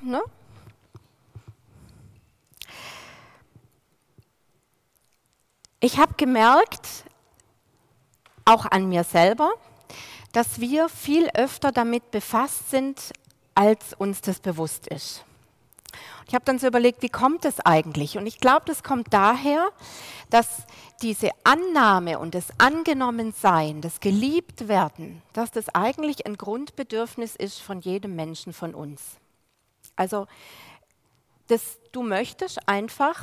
Ne? Ich habe gemerkt, auch an mir selber, dass wir viel öfter damit befasst sind, als uns das bewusst ist. Ich habe dann so überlegt, wie kommt es eigentlich? Und ich glaube, das kommt daher, dass diese Annahme und das Angenommensein, das Geliebtwerden, dass das eigentlich ein Grundbedürfnis ist von jedem Menschen von uns. Also das, du möchtest einfach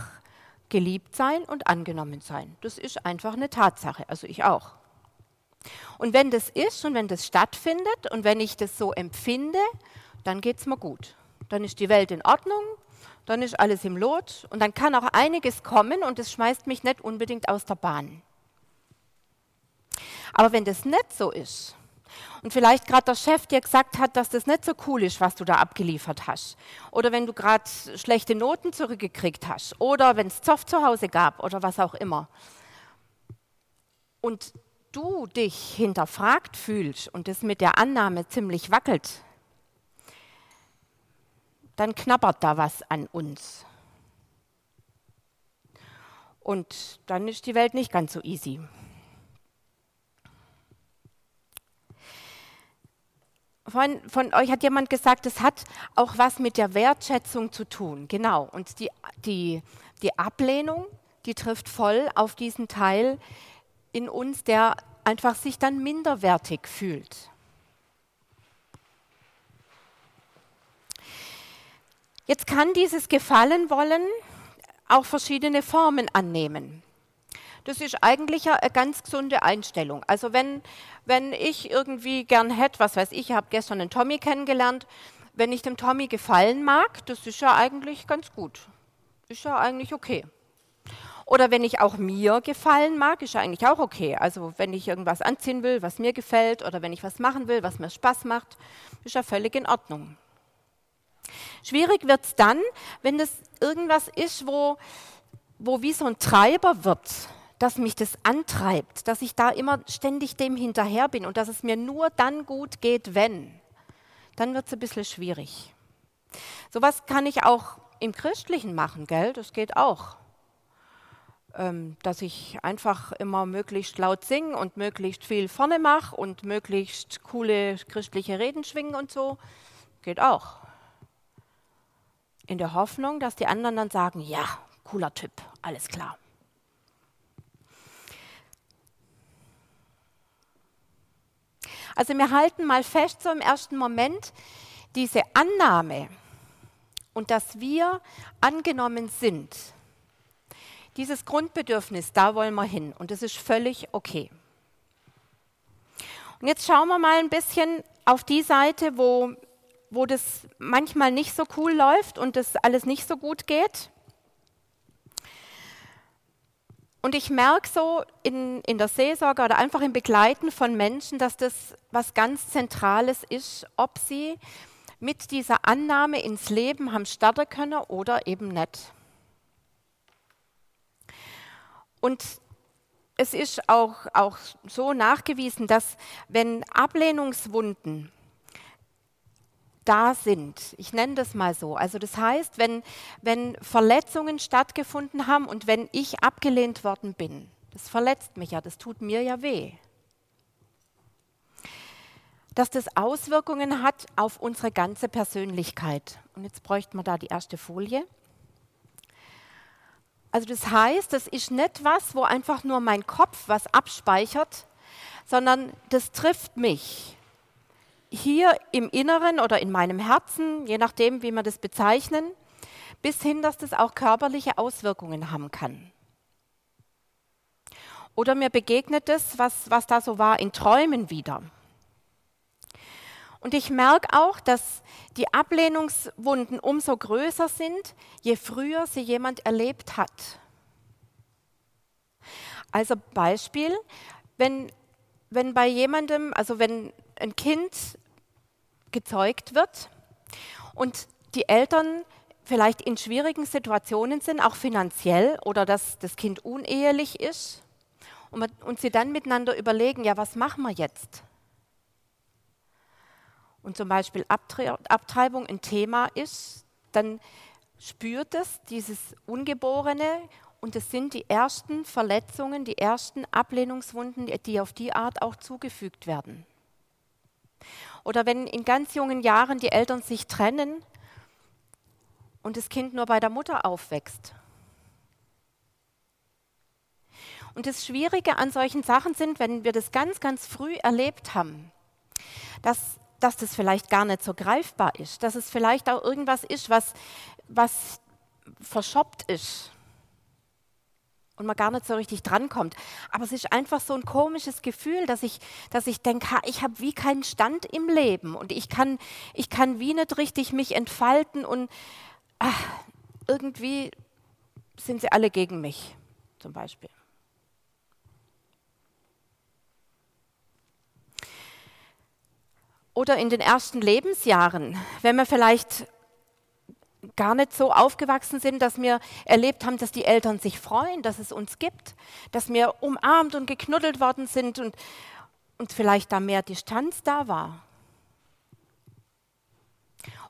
geliebt sein und angenommen sein. Das ist einfach eine Tatsache, also ich auch. Und wenn das ist und wenn das stattfindet und wenn ich das so empfinde, dann geht es mir gut. Dann ist die Welt in Ordnung, dann ist alles im Lot und dann kann auch einiges kommen und es schmeißt mich nicht unbedingt aus der Bahn. Aber wenn das nicht so ist und vielleicht gerade der Chef dir gesagt hat, dass das nicht so cool ist, was du da abgeliefert hast, oder wenn du gerade schlechte Noten zurückgekriegt hast, oder wenn es Zoff zu Hause gab oder was auch immer, und du dich hinterfragt fühlst und es mit der Annahme ziemlich wackelt, dann knabbert da was an uns. Und dann ist die Welt nicht ganz so easy. Von, von, euch hat jemand gesagt, es hat auch was mit der Wertschätzung zu tun. Genau. Und die, die, die Ablehnung, die trifft voll auf diesen Teil in uns, der einfach sich dann minderwertig fühlt. Jetzt kann dieses Gefallen wollen auch verschiedene Formen annehmen. Das ist eigentlich eine ganz gesunde Einstellung. Also wenn, wenn ich irgendwie gern hätte, was weiß ich, ich habe gestern einen Tommy kennengelernt, wenn ich dem Tommy gefallen mag, das ist ja eigentlich ganz gut. Ist ja eigentlich okay. Oder wenn ich auch mir gefallen mag, ist ja eigentlich auch okay. Also wenn ich irgendwas anziehen will, was mir gefällt, oder wenn ich was machen will, was mir Spaß macht, ist ja völlig in Ordnung. Schwierig wird es dann, wenn es irgendwas ist, wo, wo wie so ein Treiber wird, dass mich das antreibt, dass ich da immer ständig dem hinterher bin und dass es mir nur dann gut geht, wenn. Dann wird es ein bisschen schwierig. Sowas kann ich auch im Christlichen machen, gell? Das geht auch. Ähm, dass ich einfach immer möglichst laut singe und möglichst viel vorne mache und möglichst coole christliche Reden schwingen und so. Geht auch in der Hoffnung, dass die anderen dann sagen, ja, cooler Typ, alles klar. Also wir halten mal fest, so im ersten Moment, diese Annahme und dass wir angenommen sind, dieses Grundbedürfnis, da wollen wir hin und das ist völlig okay. Und jetzt schauen wir mal ein bisschen auf die Seite, wo wo das manchmal nicht so cool läuft und das alles nicht so gut geht. Und ich merke so in, in der Seelsorge oder einfach im Begleiten von Menschen, dass das was ganz Zentrales ist, ob sie mit dieser Annahme ins Leben haben starten können oder eben nicht. Und es ist auch, auch so nachgewiesen, dass wenn Ablehnungswunden da sind. Ich nenne das mal so. Also das heißt, wenn, wenn Verletzungen stattgefunden haben und wenn ich abgelehnt worden bin, das verletzt mich ja, das tut mir ja weh. Dass das Auswirkungen hat auf unsere ganze Persönlichkeit. Und jetzt bräuchten wir da die erste Folie. Also das heißt, das ist nicht was, wo einfach nur mein Kopf was abspeichert, sondern das trifft mich hier im Inneren oder in meinem Herzen, je nachdem, wie wir das bezeichnen, bis hin, dass das auch körperliche Auswirkungen haben kann. Oder mir begegnet es, was, was da so war, in Träumen wieder. Und ich merke auch, dass die Ablehnungswunden umso größer sind, je früher sie jemand erlebt hat. Also Beispiel, wenn, wenn bei jemandem, also wenn ein Kind gezeugt wird und die Eltern vielleicht in schwierigen Situationen sind, auch finanziell oder dass das Kind unehelich ist und, und sie dann miteinander überlegen, ja, was machen wir jetzt? und zum Beispiel Abtreibung ein Thema ist, dann spürt es dieses Ungeborene und es sind die ersten Verletzungen, die ersten Ablehnungswunden, die auf die Art auch zugefügt werden. Oder wenn in ganz jungen Jahren die Eltern sich trennen und das Kind nur bei der Mutter aufwächst. Und das Schwierige an solchen Sachen sind, wenn wir das ganz, ganz früh erlebt haben, dass, dass das vielleicht gar nicht so greifbar ist, dass es vielleicht auch irgendwas ist, was, was verschoppt ist und man gar nicht so richtig drankommt. Aber es ist einfach so ein komisches Gefühl, dass ich, dass ich denke, ich habe wie keinen Stand im Leben und ich kann, ich kann wie nicht richtig mich entfalten und ach, irgendwie sind sie alle gegen mich, zum Beispiel. Oder in den ersten Lebensjahren, wenn wir vielleicht gar nicht so aufgewachsen sind, dass wir erlebt haben, dass die Eltern sich freuen, dass es uns gibt, dass wir umarmt und geknuddelt worden sind und, und vielleicht da mehr Distanz da war.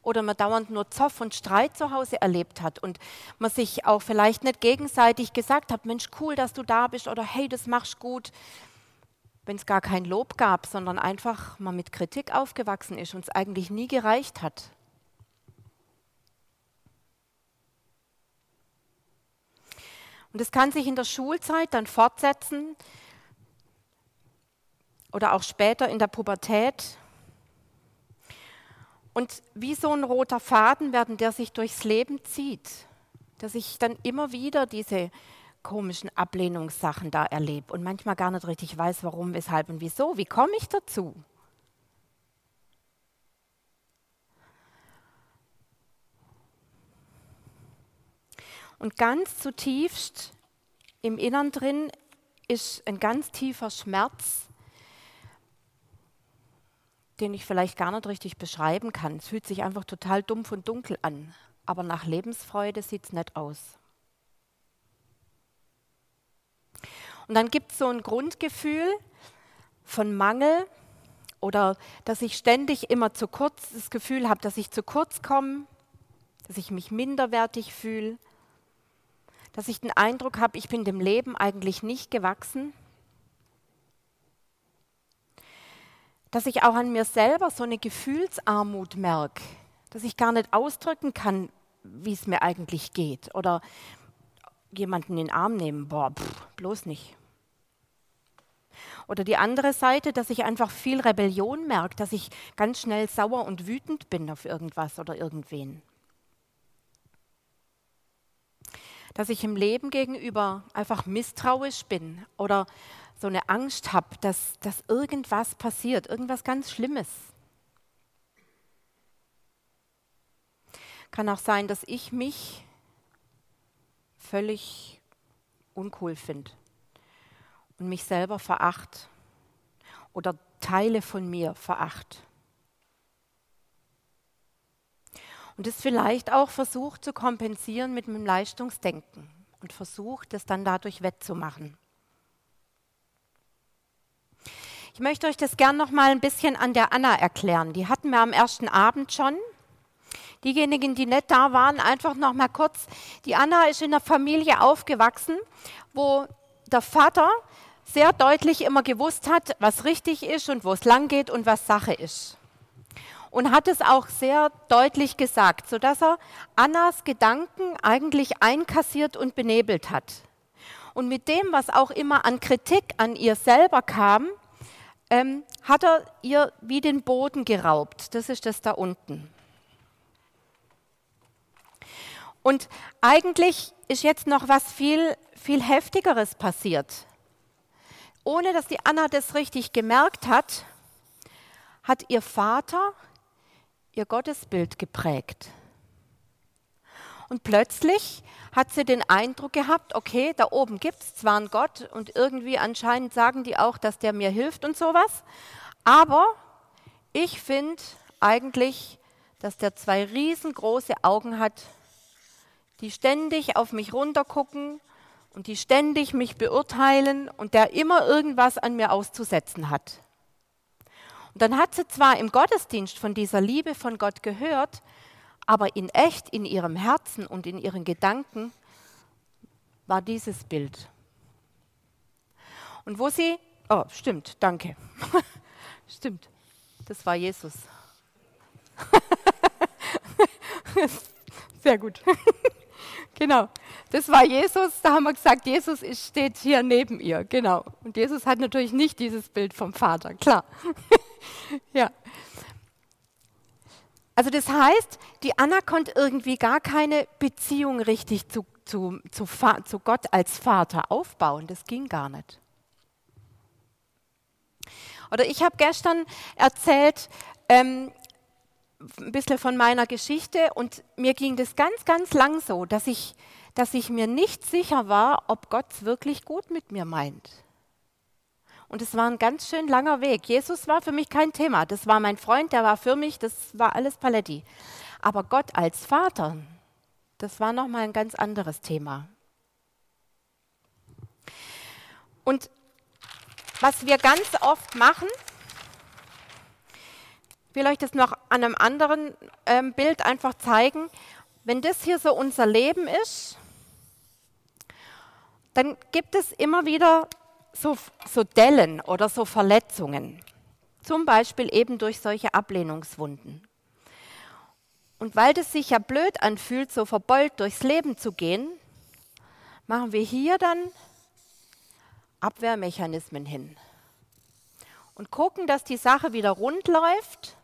Oder man dauernd nur Zoff und Streit zu Hause erlebt hat und man sich auch vielleicht nicht gegenseitig gesagt hat, Mensch, cool, dass du da bist oder hey, das machst gut, wenn es gar kein Lob gab, sondern einfach man mit Kritik aufgewachsen ist und es eigentlich nie gereicht hat. Und es kann sich in der Schulzeit dann fortsetzen oder auch später in der Pubertät. Und wie so ein roter Faden werden, der sich durchs Leben zieht, dass ich dann immer wieder diese komischen Ablehnungssachen da erlebe und manchmal gar nicht richtig weiß, warum, weshalb und wieso. Wie komme ich dazu? Und ganz zutiefst im Innern drin ist ein ganz tiefer Schmerz, den ich vielleicht gar nicht richtig beschreiben kann. Es fühlt sich einfach total dumpf und dunkel an, aber nach Lebensfreude sieht es nicht aus. Und dann gibt es so ein Grundgefühl von Mangel oder dass ich ständig immer zu kurz das Gefühl habe, dass ich zu kurz komme, dass ich mich minderwertig fühle, dass ich den Eindruck habe, ich bin dem Leben eigentlich nicht gewachsen. Dass ich auch an mir selber so eine Gefühlsarmut merke, dass ich gar nicht ausdrücken kann, wie es mir eigentlich geht. Oder jemanden in den Arm nehmen, boah, pff, bloß nicht. Oder die andere Seite, dass ich einfach viel Rebellion merke, dass ich ganz schnell sauer und wütend bin auf irgendwas oder irgendwen. Dass ich im Leben gegenüber einfach misstrauisch bin oder so eine Angst habe, dass, dass irgendwas passiert, irgendwas ganz Schlimmes. Kann auch sein, dass ich mich völlig uncool finde und mich selber veracht oder Teile von mir veracht. Und es vielleicht auch versucht zu kompensieren mit einem Leistungsdenken und versucht, es dann dadurch wettzumachen. Ich möchte euch das gern noch mal ein bisschen an der Anna erklären. Die hatten wir am ersten Abend schon. Diejenigen, die nicht da waren, einfach noch mal kurz. Die Anna ist in einer Familie aufgewachsen, wo der Vater sehr deutlich immer gewusst hat, was richtig ist und wo es lang geht und was Sache ist und hat es auch sehr deutlich gesagt, sodass er Annas Gedanken eigentlich einkassiert und benebelt hat. Und mit dem, was auch immer an Kritik an ihr selber kam, ähm, hat er ihr wie den Boden geraubt. Das ist das da unten. Und eigentlich ist jetzt noch was viel, viel Heftigeres passiert. Ohne dass die Anna das richtig gemerkt hat, hat ihr Vater ihr Gottesbild geprägt. Und plötzlich hat sie den Eindruck gehabt, okay, da oben gibt es zwar einen Gott und irgendwie anscheinend sagen die auch, dass der mir hilft und sowas, aber ich finde eigentlich, dass der zwei riesengroße Augen hat, die ständig auf mich runtergucken und die ständig mich beurteilen und der immer irgendwas an mir auszusetzen hat. Und dann hat sie zwar im Gottesdienst von dieser Liebe von Gott gehört, aber in echt, in ihrem Herzen und in ihren Gedanken war dieses Bild. Und wo sie, oh, stimmt, danke. stimmt, das war Jesus. Sehr gut. genau, das war Jesus. Da haben wir gesagt, Jesus steht hier neben ihr. Genau. Und Jesus hat natürlich nicht dieses Bild vom Vater, klar. ja. Also das heißt, die Anna konnte irgendwie gar keine Beziehung richtig zu, zu, zu, zu Gott als Vater aufbauen. Das ging gar nicht. Oder ich habe gestern erzählt, ähm, ein bisschen von meiner Geschichte und mir ging das ganz, ganz lang so, dass ich, dass ich mir nicht sicher war, ob Gott es wirklich gut mit mir meint. Und es war ein ganz schön langer Weg. Jesus war für mich kein Thema. Das war mein Freund, der war für mich, das war alles Paletti. Aber Gott als Vater, das war nochmal ein ganz anderes Thema. Und was wir ganz oft machen, ich will euch das noch an einem anderen ähm, Bild einfach zeigen, wenn das hier so unser Leben ist, dann gibt es immer wieder so, so Dellen oder so Verletzungen. Zum Beispiel eben durch solche Ablehnungswunden. Und weil das sich ja blöd anfühlt, so verbeult durchs Leben zu gehen, machen wir hier dann Abwehrmechanismen hin und gucken, dass die Sache wieder rund läuft.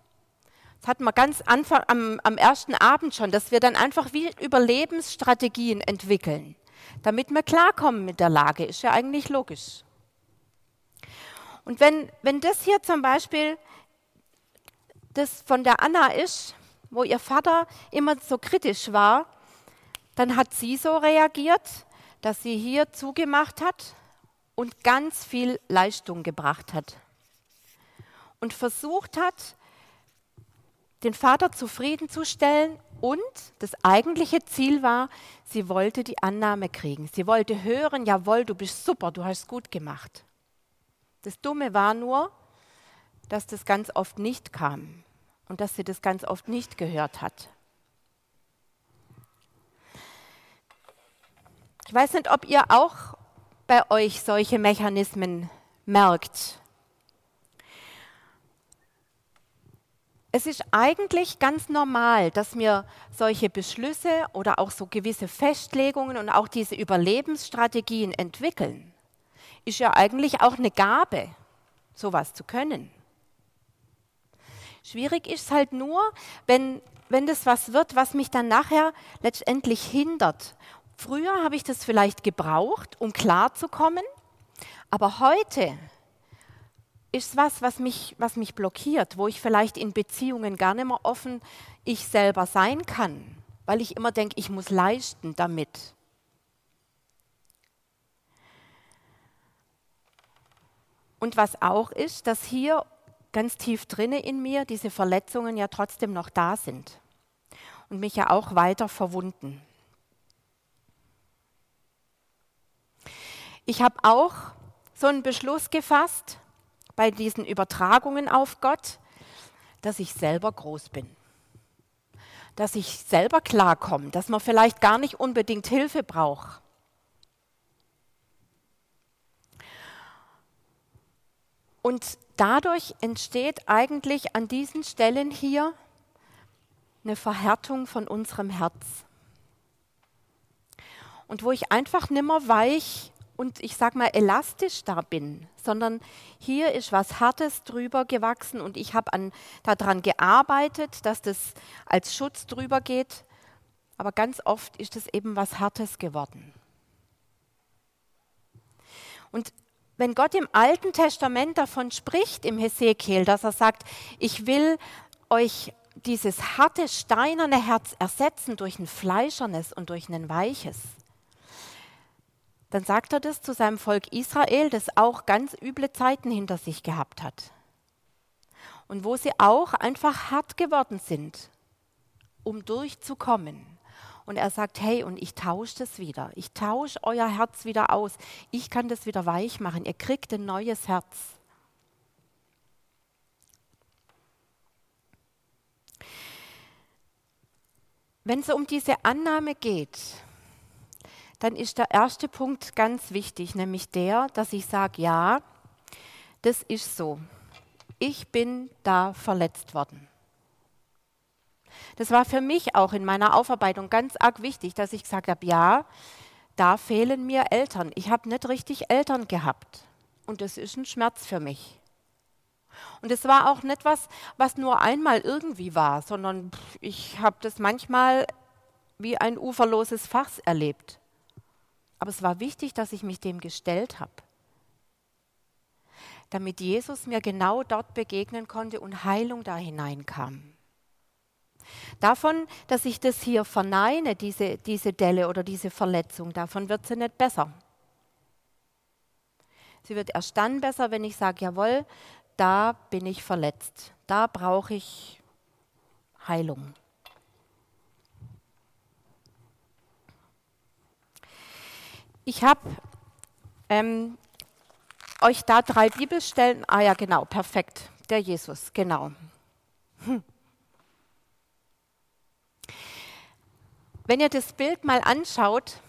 Das hatten wir ganz Anfang, am, am ersten Abend schon, dass wir dann einfach wie Überlebensstrategien entwickeln, damit wir klarkommen mit der Lage. Ist ja eigentlich logisch. Und wenn, wenn das hier zum Beispiel das von der Anna ist, wo ihr Vater immer so kritisch war, dann hat sie so reagiert, dass sie hier zugemacht hat und ganz viel Leistung gebracht hat. Und versucht hat, den Vater zufriedenzustellen und das eigentliche Ziel war, sie wollte die Annahme kriegen. Sie wollte hören, jawohl, du bist super, du hast gut gemacht. Das Dumme war nur, dass das ganz oft nicht kam und dass sie das ganz oft nicht gehört hat. Ich weiß nicht, ob ihr auch bei euch solche Mechanismen merkt. Es ist eigentlich ganz normal, dass wir solche Beschlüsse oder auch so gewisse Festlegungen und auch diese Überlebensstrategien entwickeln ist ja eigentlich auch eine Gabe, sowas zu können. Schwierig ist es halt nur, wenn, wenn das was wird, was mich dann nachher letztendlich hindert. Früher habe ich das vielleicht gebraucht, um klarzukommen, aber heute ist was, was mich, was mich blockiert, wo ich vielleicht in Beziehungen gar nicht mehr offen ich selber sein kann, weil ich immer denke, ich muss leisten damit. Und was auch ist, dass hier ganz tief drinne in mir diese Verletzungen ja trotzdem noch da sind und mich ja auch weiter verwunden. Ich habe auch so einen Beschluss gefasst bei diesen Übertragungen auf Gott, dass ich selber groß bin. Dass ich selber klarkomme, dass man vielleicht gar nicht unbedingt Hilfe braucht. Und dadurch entsteht eigentlich an diesen Stellen hier eine Verhärtung von unserem Herz. Und wo ich einfach nimmer weich und ich sag mal elastisch da bin, sondern hier ist was Hartes drüber gewachsen und ich habe daran gearbeitet, dass das als Schutz drüber geht. Aber ganz oft ist es eben was Hartes geworden. Und wenn Gott im Alten Testament davon spricht, im Hesekiel, dass er sagt, ich will euch dieses harte, steinerne Herz ersetzen durch ein fleischernes und durch ein weiches, dann sagt er das zu seinem Volk Israel, das auch ganz üble Zeiten hinter sich gehabt hat. Und wo sie auch einfach hart geworden sind, um durchzukommen. Und er sagt, hey, und ich tausche das wieder. Ich tausche euer Herz wieder aus. Ich kann das wieder weich machen. Ihr kriegt ein neues Herz. Wenn es um diese Annahme geht, dann ist der erste Punkt ganz wichtig, nämlich der, dass ich sage, ja, das ist so. Ich bin da verletzt worden. Das war für mich auch in meiner Aufarbeitung ganz arg wichtig, dass ich gesagt habe, ja, da fehlen mir Eltern. Ich habe nicht richtig Eltern gehabt. Und das ist ein Schmerz für mich. Und es war auch nicht was, was nur einmal irgendwie war, sondern ich habe das manchmal wie ein uferloses Fass erlebt. Aber es war wichtig, dass ich mich dem gestellt habe, damit Jesus mir genau dort begegnen konnte und Heilung da hineinkam. Davon, dass ich das hier verneine, diese, diese Delle oder diese Verletzung, davon wird sie nicht besser. Sie wird erst dann besser, wenn ich sage, jawohl, da bin ich verletzt, da brauche ich Heilung. Ich habe ähm, euch da drei Bibelstellen, ah ja genau, perfekt, der Jesus, genau. Hm. Wenn ihr das Bild mal anschaut,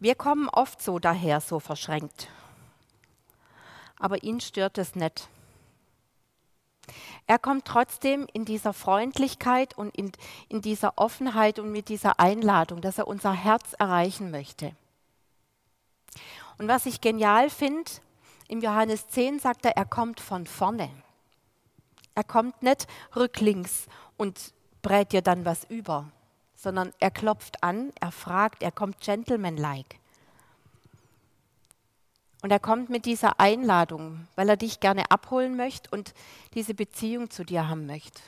wir kommen oft so daher, so verschränkt. Aber ihn stört es nicht. Er kommt trotzdem in dieser Freundlichkeit und in, in dieser Offenheit und mit dieser Einladung, dass er unser Herz erreichen möchte. Und was ich genial finde, im Johannes 10 sagt er, er kommt von vorne. Er kommt nicht rücklings und brät dir dann was über, sondern er klopft an, er fragt, er kommt gentlemanlike. Und er kommt mit dieser Einladung, weil er dich gerne abholen möchte und diese Beziehung zu dir haben möchte.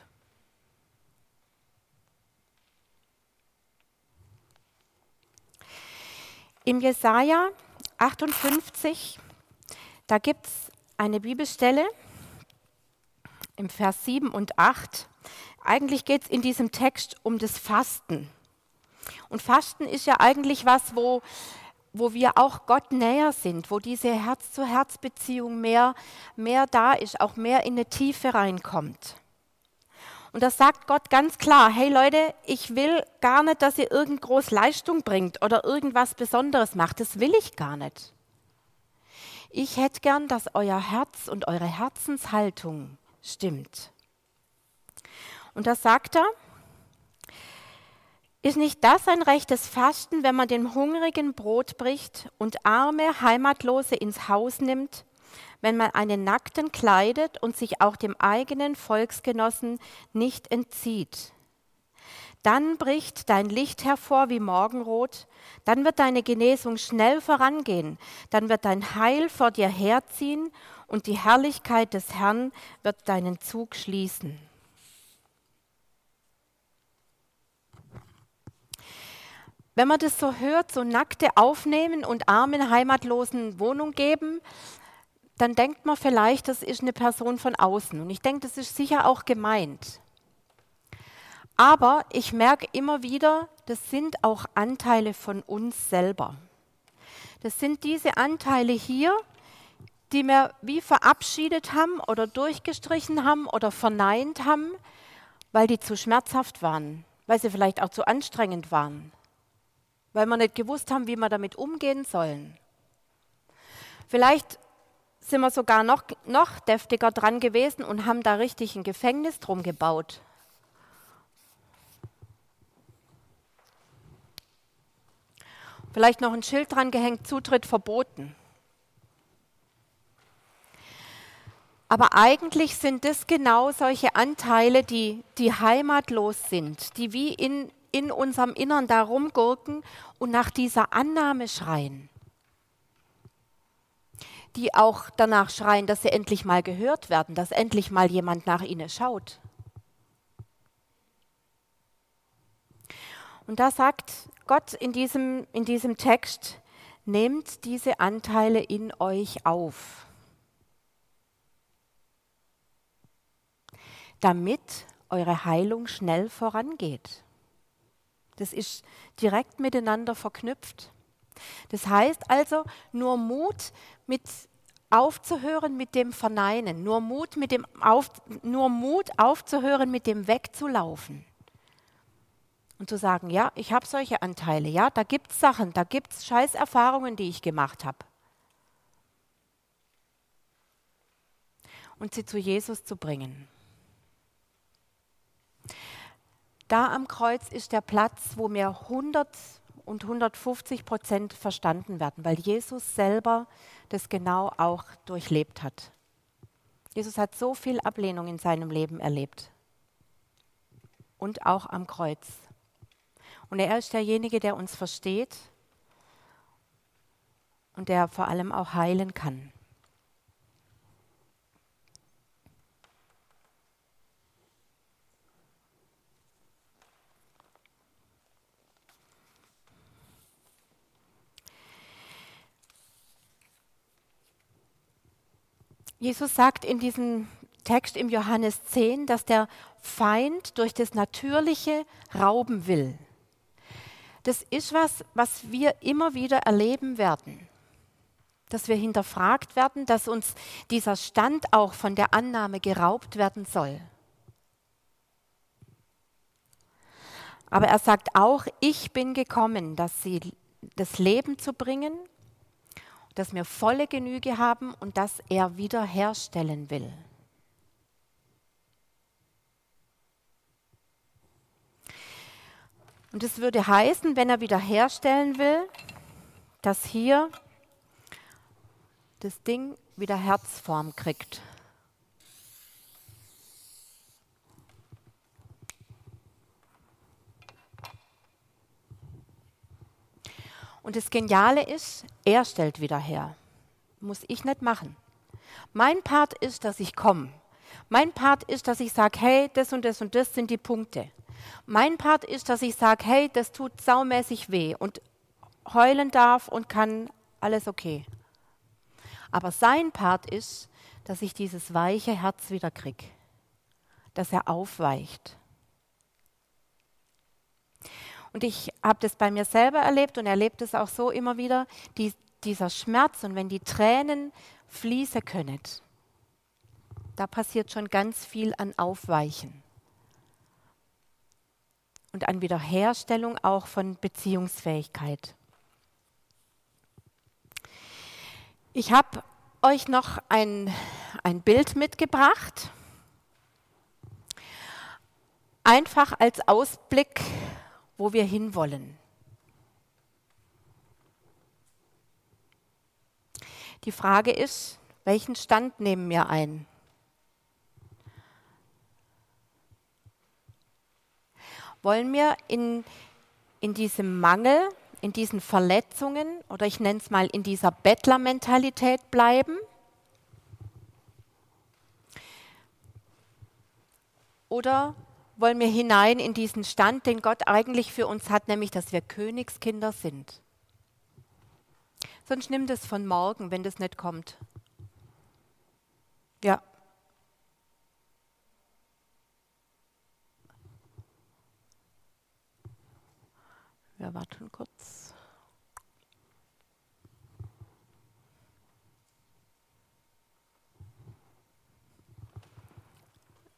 Im Jesaja 58, da gibt es eine Bibelstelle im Vers 7 und 8. Eigentlich geht es in diesem Text um das Fasten. Und Fasten ist ja eigentlich was, wo, wo wir auch Gott näher sind, wo diese Herz-zu-Herz-Beziehung mehr, mehr da ist, auch mehr in eine Tiefe reinkommt. Und da sagt Gott ganz klar, hey Leute, ich will gar nicht, dass ihr irgend groß Leistung bringt oder irgendwas Besonderes macht. Das will ich gar nicht. Ich hätte gern, dass euer Herz und eure Herzenshaltung stimmt. Und da sagt er, ist nicht das ein rechtes Fasten, wenn man dem Hungrigen Brot bricht und arme Heimatlose ins Haus nimmt, wenn man einen Nackten kleidet und sich auch dem eigenen Volksgenossen nicht entzieht? Dann bricht dein Licht hervor wie Morgenrot, dann wird deine Genesung schnell vorangehen, dann wird dein Heil vor dir herziehen und die Herrlichkeit des Herrn wird deinen Zug schließen. Wenn man das so hört, so Nackte aufnehmen und armen Heimatlosen Wohnung geben, dann denkt man vielleicht, das ist eine Person von außen. Und ich denke, das ist sicher auch gemeint. Aber ich merke immer wieder, das sind auch Anteile von uns selber. Das sind diese Anteile hier, die wir wie verabschiedet haben oder durchgestrichen haben oder verneint haben, weil die zu schmerzhaft waren, weil sie vielleicht auch zu anstrengend waren weil wir nicht gewusst haben, wie wir damit umgehen sollen. Vielleicht sind wir sogar noch, noch deftiger dran gewesen und haben da richtig ein Gefängnis drum gebaut. Vielleicht noch ein Schild dran gehängt, Zutritt verboten. Aber eigentlich sind das genau solche Anteile, die, die heimatlos sind, die wie in, in unserem Innern da rumgurken und nach dieser Annahme schreien. Die auch danach schreien, dass sie endlich mal gehört werden, dass endlich mal jemand nach ihnen schaut. Und da sagt Gott in diesem, in diesem Text, nehmt diese Anteile in euch auf, damit eure Heilung schnell vorangeht. Das ist direkt miteinander verknüpft. Das heißt also, nur Mut mit aufzuhören mit dem Verneinen, nur Mut, mit dem auf, nur Mut aufzuhören mit dem Wegzulaufen. Und zu sagen, ja, ich habe solche Anteile, ja, da gibt es Sachen, da gibt es Scheißerfahrungen, die ich gemacht habe. Und sie zu Jesus zu bringen. Da am Kreuz ist der Platz, wo mir 100 und 150 Prozent verstanden werden, weil Jesus selber das genau auch durchlebt hat. Jesus hat so viel Ablehnung in seinem Leben erlebt und auch am Kreuz. Und er ist derjenige, der uns versteht und der vor allem auch heilen kann. Jesus sagt in diesem Text im Johannes 10, dass der Feind durch das Natürliche rauben will. Das ist was, was wir immer wieder erleben werden. Dass wir hinterfragt werden, dass uns dieser Stand auch von der Annahme geraubt werden soll. Aber er sagt auch, ich bin gekommen, dass sie das Leben zu bringen dass wir volle Genüge haben und dass er wiederherstellen will. Und es würde heißen, wenn er wiederherstellen will, dass hier das Ding wieder Herzform kriegt. Und das Geniale ist, er stellt wieder her. Muss ich nicht machen. Mein Part ist, dass ich komme. Mein Part ist, dass ich sage, hey, das und das und das sind die Punkte. Mein Part ist, dass ich sage, hey, das tut saumäßig weh und heulen darf und kann alles okay. Aber sein Part ist, dass ich dieses weiche Herz wieder kriege, dass er aufweicht. Und ich habe das bei mir selber erlebt und erlebt es auch so immer wieder, die, dieser Schmerz und wenn die Tränen fließen können, da passiert schon ganz viel an Aufweichen und an Wiederherstellung auch von Beziehungsfähigkeit. Ich habe euch noch ein, ein Bild mitgebracht, einfach als Ausblick wo wir hinwollen. Die Frage ist, welchen Stand nehmen wir ein? Wollen wir in, in diesem Mangel, in diesen Verletzungen oder ich nenne es mal in dieser Bettlermentalität bleiben? Oder wollen wir hinein in diesen Stand, den Gott eigentlich für uns hat, nämlich dass wir Königskinder sind. Sonst nimm das von morgen, wenn das nicht kommt. Ja. Wir warten kurz.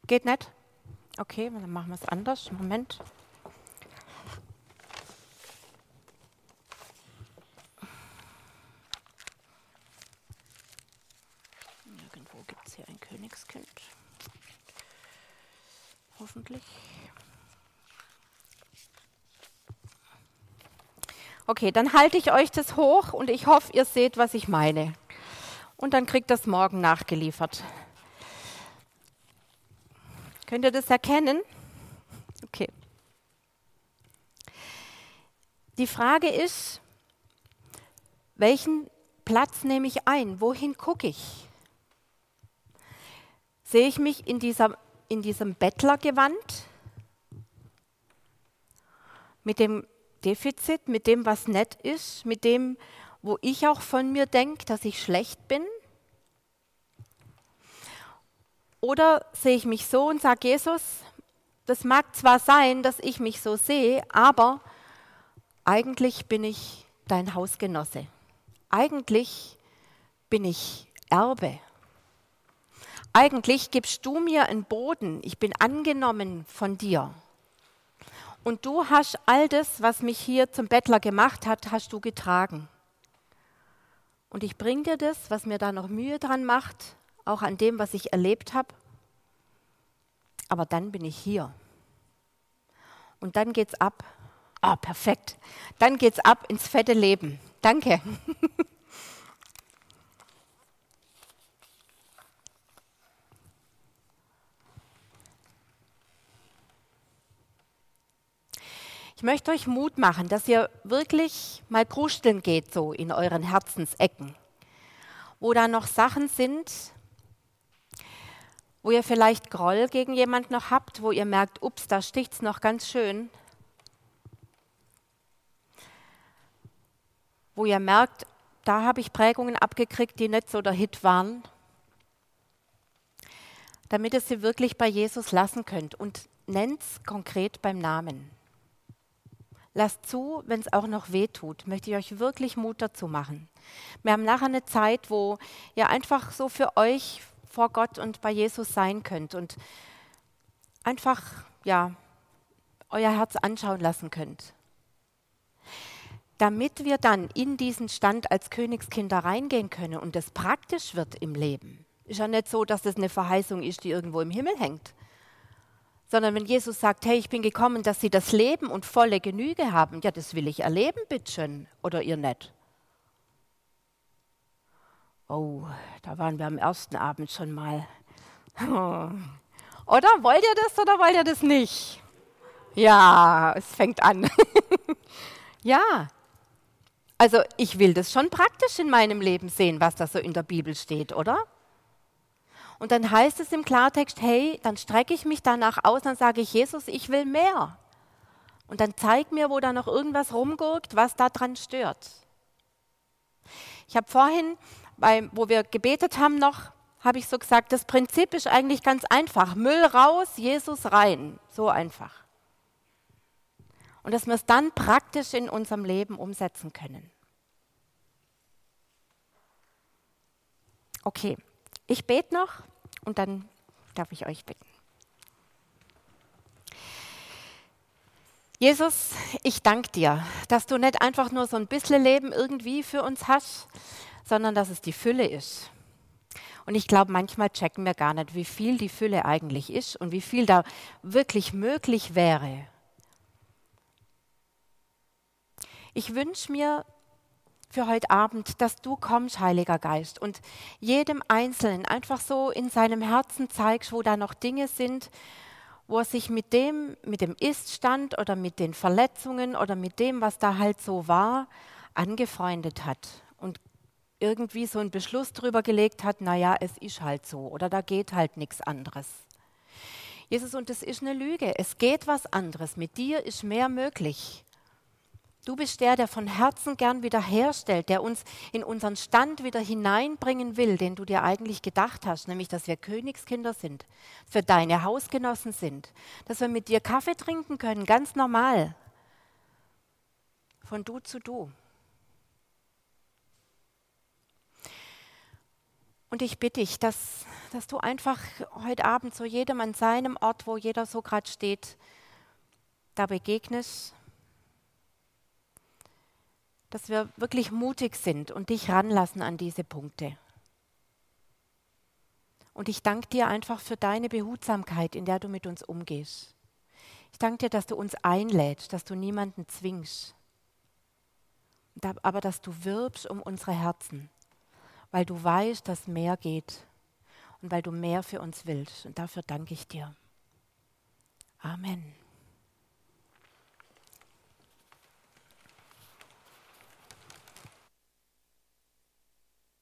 Geht nicht? Okay, dann machen wir es anders. Moment. Irgendwo gibt es hier ein Königskind. Hoffentlich. Okay, dann halte ich euch das hoch und ich hoffe, ihr seht, was ich meine. Und dann kriegt das morgen nachgeliefert. Könnt ihr das erkennen? Okay. Die Frage ist, welchen Platz nehme ich ein? Wohin gucke ich? Sehe ich mich in, dieser, in diesem Bettlergewand? Mit dem Defizit, mit dem, was nett ist, mit dem, wo ich auch von mir denke, dass ich schlecht bin? Oder sehe ich mich so und sage, Jesus, das mag zwar sein, dass ich mich so sehe, aber eigentlich bin ich dein Hausgenosse. Eigentlich bin ich Erbe. Eigentlich gibst du mir einen Boden. Ich bin angenommen von dir. Und du hast all das, was mich hier zum Bettler gemacht hat, hast du getragen. Und ich bringe dir das, was mir da noch Mühe dran macht, auch an dem, was ich erlebt habe. Aber dann bin ich hier. Und dann geht's ab. Ah, oh, perfekt. Dann geht's ab ins fette Leben. Danke. Ich möchte euch Mut machen, dass ihr wirklich mal krusteln geht so in euren Herzensecken, wo da noch Sachen sind, wo ihr vielleicht Groll gegen jemand noch habt, wo ihr merkt, ups, da sticht's noch ganz schön. Wo ihr merkt, da habe ich Prägungen abgekriegt, die nicht so der Hit waren. Damit ihr sie wirklich bei Jesus lassen könnt und nennt es konkret beim Namen. Lasst zu, wenn es auch noch weh tut, möchte ich euch wirklich Mut dazu machen. Wir haben nachher eine Zeit, wo ihr einfach so für euch vor Gott und bei Jesus sein könnt und einfach, ja, euer Herz anschauen lassen könnt. Damit wir dann in diesen Stand als Königskinder reingehen können und es praktisch wird im Leben. Ist ja nicht so, dass das eine Verheißung ist, die irgendwo im Himmel hängt, sondern wenn Jesus sagt, hey, ich bin gekommen, dass sie das Leben und volle Genüge haben, ja, das will ich erleben, bitteschön, oder ihr nicht. Oh, da waren wir am ersten Abend schon mal. Oder wollt ihr das oder wollt ihr das nicht? Ja, es fängt an. ja, also ich will das schon praktisch in meinem Leben sehen, was da so in der Bibel steht, oder? Und dann heißt es im Klartext, hey, dann strecke ich mich danach aus, dann sage ich, Jesus, ich will mehr. Und dann zeig mir, wo da noch irgendwas rumgurkt, was da dran stört. Ich habe vorhin, bei, wo wir gebetet haben noch, habe ich so gesagt, das Prinzip ist eigentlich ganz einfach. Müll raus, Jesus rein. So einfach. Und dass wir es dann praktisch in unserem Leben umsetzen können. Okay, ich bete noch und dann darf ich euch bitten. Jesus, ich danke dir, dass du nicht einfach nur so ein bisschen Leben irgendwie für uns hast, sondern dass es die Fülle ist. Und ich glaube, manchmal checken wir gar nicht, wie viel die Fülle eigentlich ist und wie viel da wirklich möglich wäre. Ich wünsche mir, für heute Abend, dass du kommst, Heiliger Geist, und jedem Einzelnen einfach so in seinem Herzen zeigst, wo da noch Dinge sind, wo er sich mit dem, mit dem Iststand oder mit den Verletzungen oder mit dem, was da halt so war, angefreundet hat irgendwie so einen Beschluss drüber gelegt hat, naja, es ist halt so oder da geht halt nichts anderes. Jesus, und es ist eine Lüge. Es geht was anderes. Mit dir ist mehr möglich. Du bist der, der von Herzen gern wiederherstellt, der uns in unseren Stand wieder hineinbringen will, den du dir eigentlich gedacht hast, nämlich dass wir Königskinder sind, wir deine Hausgenossen sind, dass wir mit dir Kaffee trinken können, ganz normal, von du zu du. Und ich bitte dich, dass, dass du einfach heute Abend so jedem an seinem Ort, wo jeder so gerade steht, da begegnest dass wir wirklich mutig sind und dich ranlassen an diese Punkte. Und ich danke dir einfach für deine Behutsamkeit, in der du mit uns umgehst. Ich danke dir, dass du uns einlädst, dass du niemanden zwingst, aber dass du wirbst um unsere Herzen, weil du weißt, dass mehr geht und weil du mehr für uns willst. Und dafür danke ich dir. Amen.